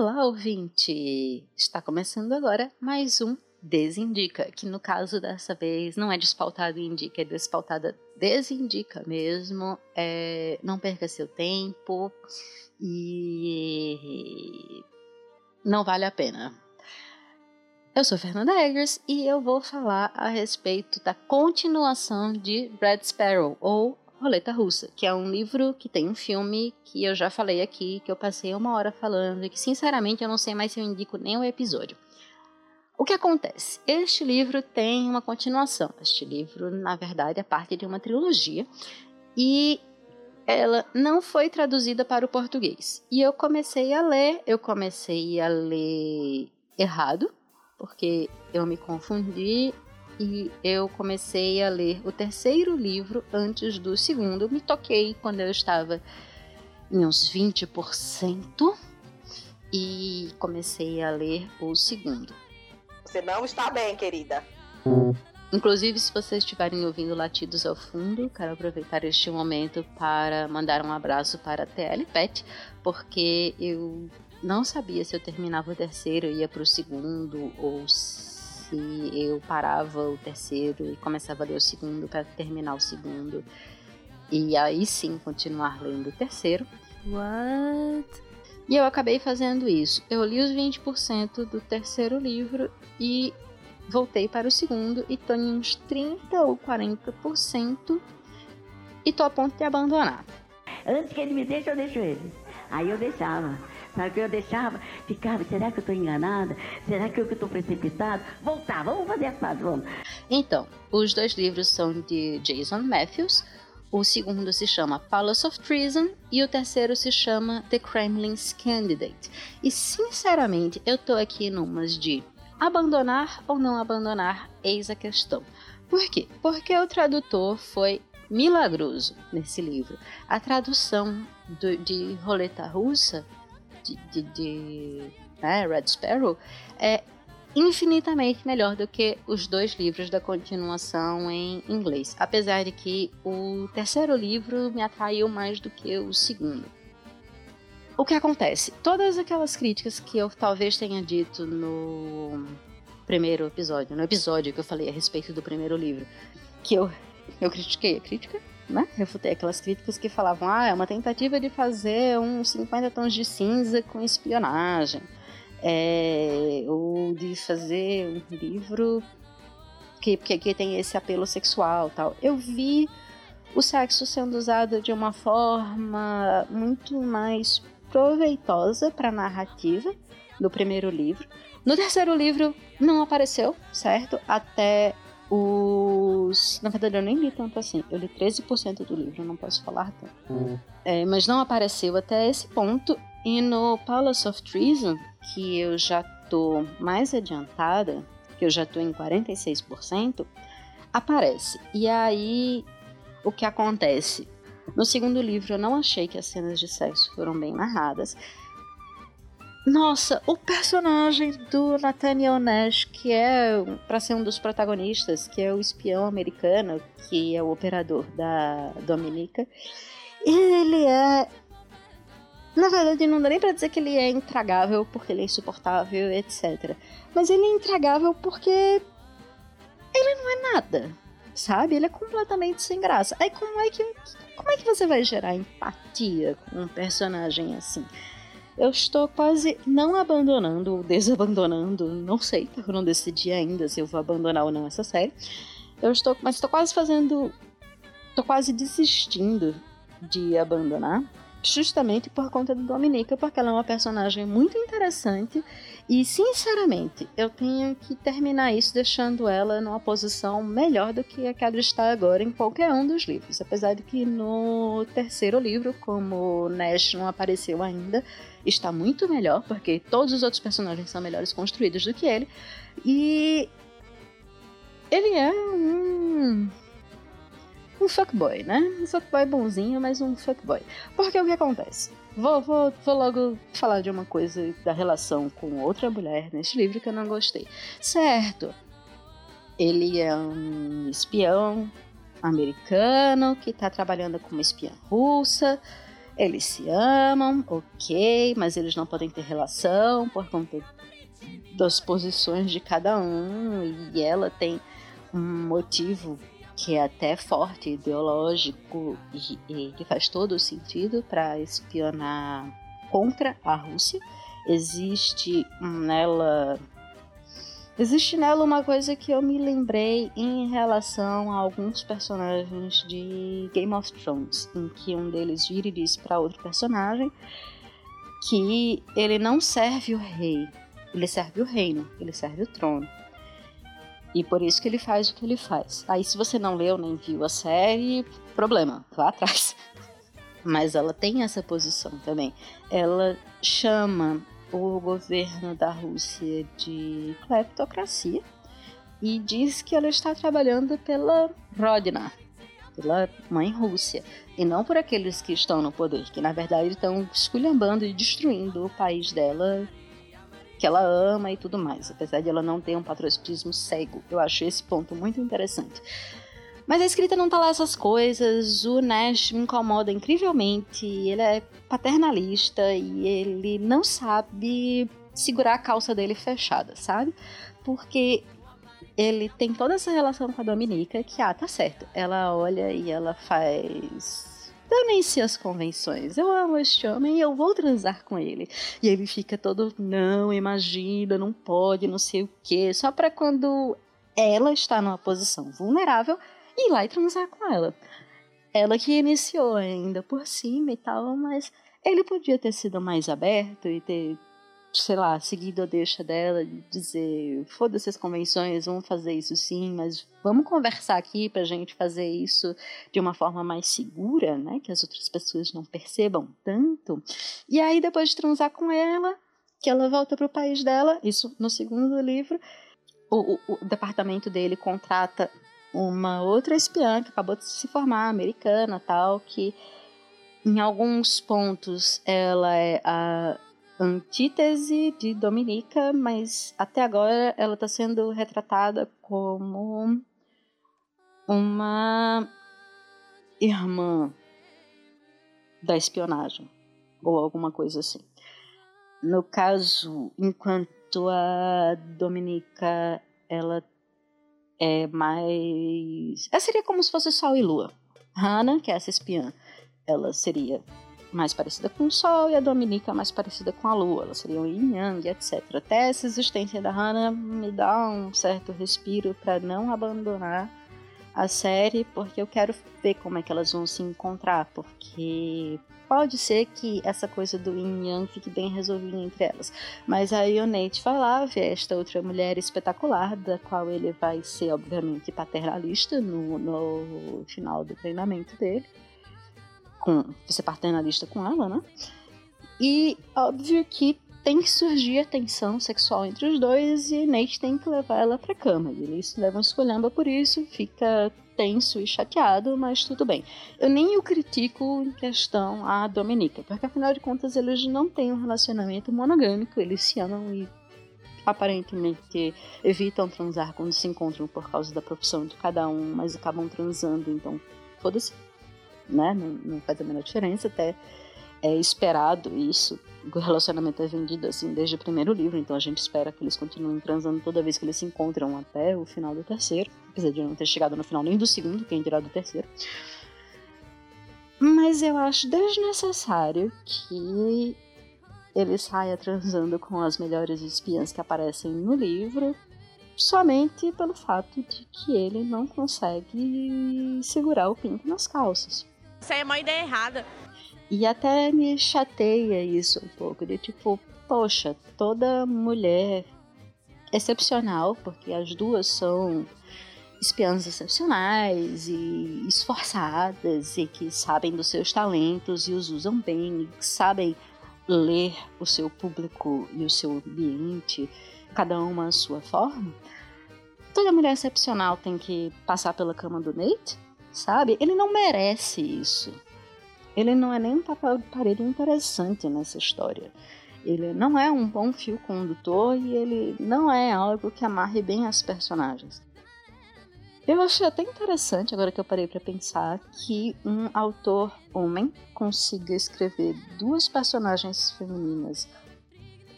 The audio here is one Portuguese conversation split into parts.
Olá, ouvinte! Está começando agora mais um Desindica, que no caso dessa vez não é despautado indica, é despautada desindica mesmo. É, não perca seu tempo e não vale a pena. Eu sou Fernanda Eggers e eu vou falar a respeito da continuação de Red Sparrow, ou Roleta Russa, que é um livro que tem um filme que eu já falei aqui, que eu passei uma hora falando e que sinceramente eu não sei mais se eu indico nem o episódio. O que acontece? Este livro tem uma continuação. Este livro, na verdade, é parte de uma trilogia e ela não foi traduzida para o português. E eu comecei a ler, eu comecei a ler errado, porque eu me confundi e eu comecei a ler o terceiro livro antes do segundo. Me toquei quando eu estava em uns 20% e comecei a ler o segundo. Você não está bem, querida. Inclusive, se vocês estiverem ouvindo latidos ao fundo, quero aproveitar este momento para mandar um abraço para a TL Pet, porque eu não sabia se eu terminava o terceiro e ia para o segundo ou se eu parava o terceiro e começava a ler o segundo para terminar o segundo e aí sim continuar lendo o terceiro. What? E eu acabei fazendo isso. Eu li os 20% do terceiro livro e voltei para o segundo e tô em uns 30 ou 40% e tô a ponto de abandonar. Antes que ele me deixe, eu deixo ele. Aí eu deixava. Sabe eu deixava? Ficava, será que eu estou enganada? Será que eu estou precipitada? Voltar, vamos fazer a fase, vamos. Então, os dois livros são de Jason Matthews, o segundo se chama Palace of Treason e o terceiro se chama The Kremlin's Candidate. E sinceramente, eu tô aqui numas de abandonar ou não abandonar, eis a questão. Por quê? Porque o tradutor foi milagroso nesse livro. A tradução do, de Roleta Russa, de, de, de né, Red Sparrow, é infinitamente melhor do que os dois livros da continuação em inglês, apesar de que o terceiro livro me atraiu mais do que o segundo. O que acontece? Todas aquelas críticas que eu talvez tenha dito no primeiro episódio, no episódio que eu falei a respeito do primeiro livro, que eu, eu critiquei a crítica, né? Refutei aquelas críticas que falavam, ah, é uma tentativa de fazer um 50 tons de cinza com espionagem é, ou de fazer um livro que, que, que tem esse apelo sexual tal. Eu vi o sexo sendo usado de uma forma muito mais proveitosa para a narrativa no primeiro livro. No terceiro livro não apareceu, certo? Até os. Na verdade, eu nem li tanto assim. Eu li 13% do livro, não posso falar tanto. Uhum. É, mas não apareceu até esse ponto. E no Palace of Treason, que eu já tô mais adiantada, que eu já tô em 46%, aparece. E aí, o que acontece? No segundo livro, eu não achei que as cenas de sexo foram bem narradas. Nossa, o personagem do Nathaniel Nash, que é para ser um dos protagonistas, que é o espião americano, que é o operador da Dominica, ele é na verdade, não dá nem pra dizer que ele é intragável porque ele é insuportável, etc. Mas ele é intragável porque ele não é nada, sabe? Ele é completamente sem graça. Aí como é que, como é que você vai gerar empatia com um personagem assim? Eu estou quase não abandonando ou desabandonando, não sei, eu não decidi ainda se eu vou abandonar ou não essa série. Eu estou, mas estou quase fazendo, estou quase desistindo de abandonar justamente por conta do Dominica, porque ela é uma personagem muito interessante e, sinceramente, eu tenho que terminar isso deixando ela numa posição melhor do que a que ela está agora em qualquer um dos livros. Apesar de que no terceiro livro, como Nash não apareceu ainda, está muito melhor, porque todos os outros personagens são melhores construídos do que ele. E ele é um um fuckboy, né? Um fuckboy bonzinho, mas um fuckboy. Porque o que acontece? Vou, vou, vou logo falar de uma coisa da relação com outra mulher neste livro que eu não gostei. Certo, ele é um espião americano que está trabalhando como espiã russa. Eles se amam, ok, mas eles não podem ter relação por conta das posições de cada um, e ela tem um motivo que é até forte, ideológico, e, e que faz todo o sentido para espionar contra a Rússia. Existe nela Existe nela uma coisa que eu me lembrei em relação a alguns personagens de Game of Thrones, em que um deles vira e diz para outro personagem que ele não serve o rei, ele serve o reino, ele serve o trono. E por isso que ele faz o que ele faz. Aí se você não leu nem viu a série, problema, vá atrás. Mas ela tem essa posição também. Ela chama o governo da Rússia de cleptocracia e diz que ela está trabalhando pela Rodina, pela mãe Rússia, e não por aqueles que estão no poder, que na verdade estão esculhambando e destruindo o país dela, que ela ama e tudo mais, apesar de ela não ter um patriotismo cego. Eu acho esse ponto muito interessante. Mas a escrita não tá lá essas coisas. O Nash me incomoda incrivelmente. Ele é paternalista e ele não sabe segurar a calça dele fechada, sabe? Porque ele tem toda essa relação com a Dominica que, ah, tá certo. Ela olha e ela faz. Danem-se as convenções. Eu amo este homem e eu vou transar com ele. E ele fica todo, não, imagina, não pode, não sei o quê. Só para quando ela está numa posição vulnerável, ir lá e transar com ela. Ela que iniciou ainda por cima e tal, mas ele podia ter sido mais aberto e ter, sei lá, seguido a deixa dela de dizer: foda-se as convenções, vamos fazer isso sim, mas vamos conversar aqui pra gente fazer isso de uma forma mais segura, né? Que as outras pessoas não percebam tanto. E aí, depois de transar com ela, que ela volta pro país dela, isso no segundo livro. O, o, o departamento dele contrata uma outra espiã que acabou de se formar, americana tal, que em alguns pontos ela é a antítese de Dominica, mas até agora ela está sendo retratada como uma irmã da espionagem ou alguma coisa assim. No caso, enquanto a Dominica ela é mais. Ela seria como se fosse Sol e Lua. Hannah, que é essa espiã, ela seria mais parecida com o Sol e a Dominica mais parecida com a Lua. Elas seriam yin yang, etc. Até essa existência da Hannah me dá um certo respiro para não abandonar a série, porque eu quero ver como é que elas vão se encontrar, porque pode ser que essa coisa do yin yang fique bem resolvida entre elas. Mas aí o Nate vai lá ver esta outra mulher espetacular, da qual ele vai ser, obviamente, paternalista no, no final do treinamento dele. Com, ser paternalista com ela, né? E óbvio que tem que surgir a tensão sexual entre os dois e Nate tem que levar ela pra cama. Eles levam escolhendo por isso, fica tenso e chateado, mas tudo bem. Eu nem o critico em questão a Dominica, porque afinal de contas eles não têm um relacionamento monogâmico, eles se amam e aparentemente evitam transar quando se encontram por causa da profissão de cada um, mas acabam transando, então foda-se, né? Não, não faz a menor diferença, até é esperado isso. O relacionamento é vendido assim desde o primeiro livro, então a gente espera que eles continuem transando toda vez que eles se encontram até o final do terceiro, apesar de não ter chegado no final nem do segundo, quem dirá do terceiro. Mas eu acho desnecessário que ele saia transando com as melhores espiãs que aparecem no livro, somente pelo fato de que ele não consegue segurar o pinto nas calças. Isso aí é uma ideia errada. E até me chateia isso um pouco, de tipo, poxa, toda mulher excepcional, porque as duas são espiãs excepcionais e esforçadas e que sabem dos seus talentos e os usam bem, e sabem ler o seu público e o seu ambiente, cada uma à sua forma. Toda mulher excepcional tem que passar pela cama do Nate, sabe? Ele não merece isso ele não é nem um papel de parede interessante nessa história. Ele não é um bom fio condutor e ele não é algo que amarre bem as personagens. Eu achei até interessante, agora que eu parei para pensar, que um autor homem consiga escrever duas personagens femininas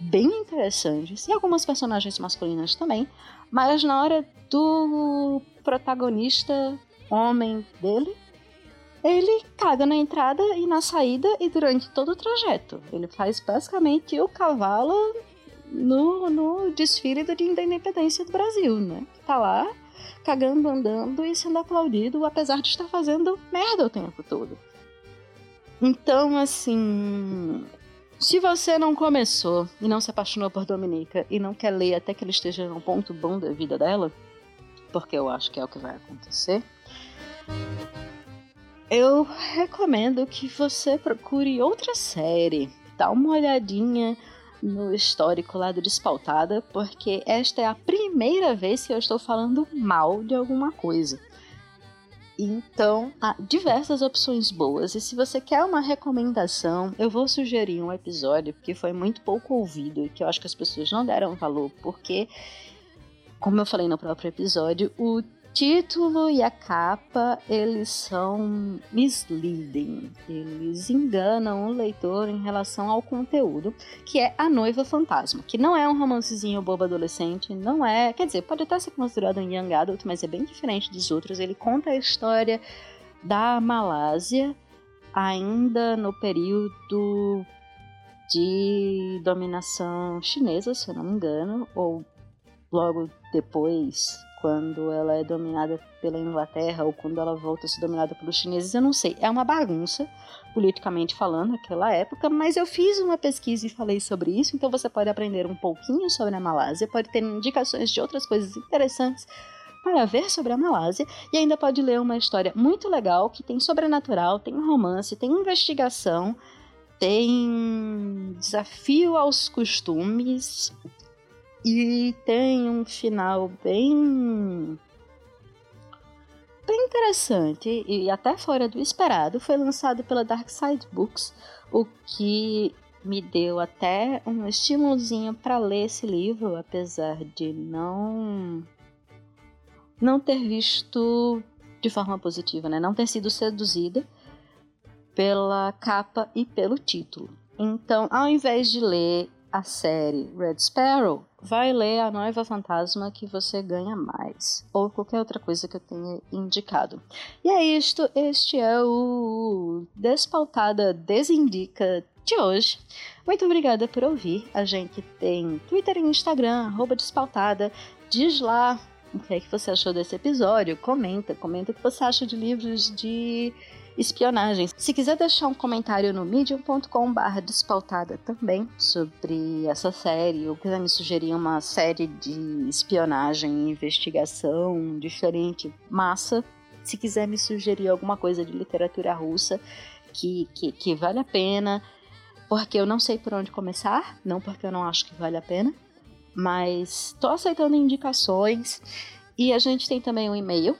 bem interessantes e algumas personagens masculinas também, mas na hora do protagonista homem dele, ele caga na entrada e na saída e durante todo o trajeto. Ele faz basicamente o cavalo no, no desfile do Dia da Independência do Brasil, né? Tá lá cagando, andando e sendo aplaudido, apesar de estar fazendo merda o tempo todo. Então, assim. Se você não começou e não se apaixonou por Dominica e não quer ler até que ele esteja num ponto bom da vida dela, porque eu acho que é o que vai acontecer, eu recomendo que você procure outra série. Dá uma olhadinha no histórico lá do Despautada, porque esta é a primeira vez que eu estou falando mal de alguma coisa. Então, há diversas opções boas. E se você quer uma recomendação, eu vou sugerir um episódio que foi muito pouco ouvido e que eu acho que as pessoas não deram valor, porque, como eu falei no próprio episódio, o título e a capa, eles são misleading. Eles enganam o leitor em relação ao conteúdo, que é A Noiva Fantasma, que não é um romancezinho bobo adolescente, não é, quer dizer, pode até ser considerado um young adult, mas é bem diferente dos outros. Ele conta a história da Malásia ainda no período de dominação chinesa, se eu não me engano, ou logo depois quando ela é dominada pela Inglaterra ou quando ela volta a ser dominada pelos chineses, eu não sei. É uma bagunça, politicamente falando, naquela época, mas eu fiz uma pesquisa e falei sobre isso, então você pode aprender um pouquinho sobre a Malásia, pode ter indicações de outras coisas interessantes para ver sobre a Malásia e ainda pode ler uma história muito legal que tem sobrenatural, tem romance, tem investigação, tem desafio aos costumes, e tem um final bem bem interessante e até fora do esperado. Foi lançado pela Dark Side Books, o que me deu até um estímulozinho para ler esse livro, apesar de não não ter visto de forma positiva, né? Não ter sido seduzida pela capa e pelo título. Então, ao invés de ler a série Red Sparrow, vai ler A Noiva Fantasma que você ganha mais. Ou qualquer outra coisa que eu tenha indicado. E é isto, este é o Despautada Desindica de hoje. Muito obrigada por ouvir. A gente tem Twitter e Instagram, arroba Despautada. Diz lá o que é que você achou desse episódio. Comenta, comenta o que você acha de livros de espionagem. Se quiser deixar um comentário no medium.com/barra despautada também sobre essa série, ou quiser me sugerir uma série de espionagem e investigação diferente, massa. Se quiser me sugerir alguma coisa de literatura russa que, que, que vale a pena, porque eu não sei por onde começar, não porque eu não acho que vale a pena, mas estou aceitando indicações. E a gente tem também um e-mail,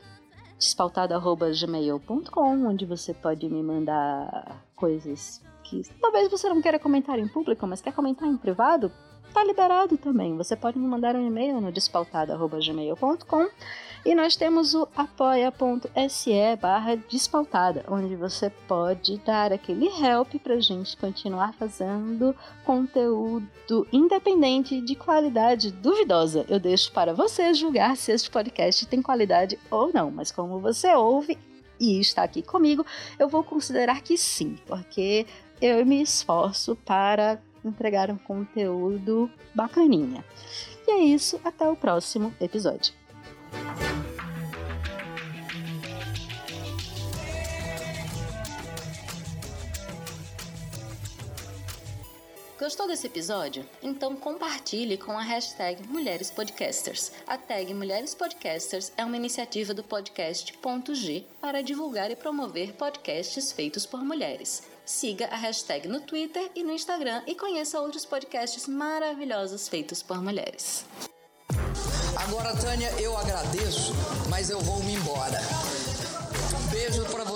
despautado.gmail.com, onde você pode me mandar coisas que talvez você não queira comentar em público, mas quer comentar em privado, tá liberado também. Você pode me mandar um e-mail no despautada.gmail.com e nós temos o apoia.se barra despautada, onde você pode dar aquele help pra gente continuar fazendo conteúdo independente de qualidade duvidosa. Eu deixo para você julgar se este podcast tem qualidade ou não, mas como você ouve e está aqui comigo, eu vou considerar que sim, porque eu me esforço para entregar um conteúdo bacaninha. E é isso, até o próximo episódio. Gostou desse episódio? Então compartilhe com a hashtag Mulheres Podcasters. A tag Mulheres Podcasters é uma iniciativa do podcast Ponto G para divulgar e promover podcasts feitos por mulheres. Siga a hashtag no Twitter e no Instagram e conheça outros podcasts maravilhosos feitos por mulheres. Agora, Tânia, eu agradeço, mas eu vou me embora. Beijo para.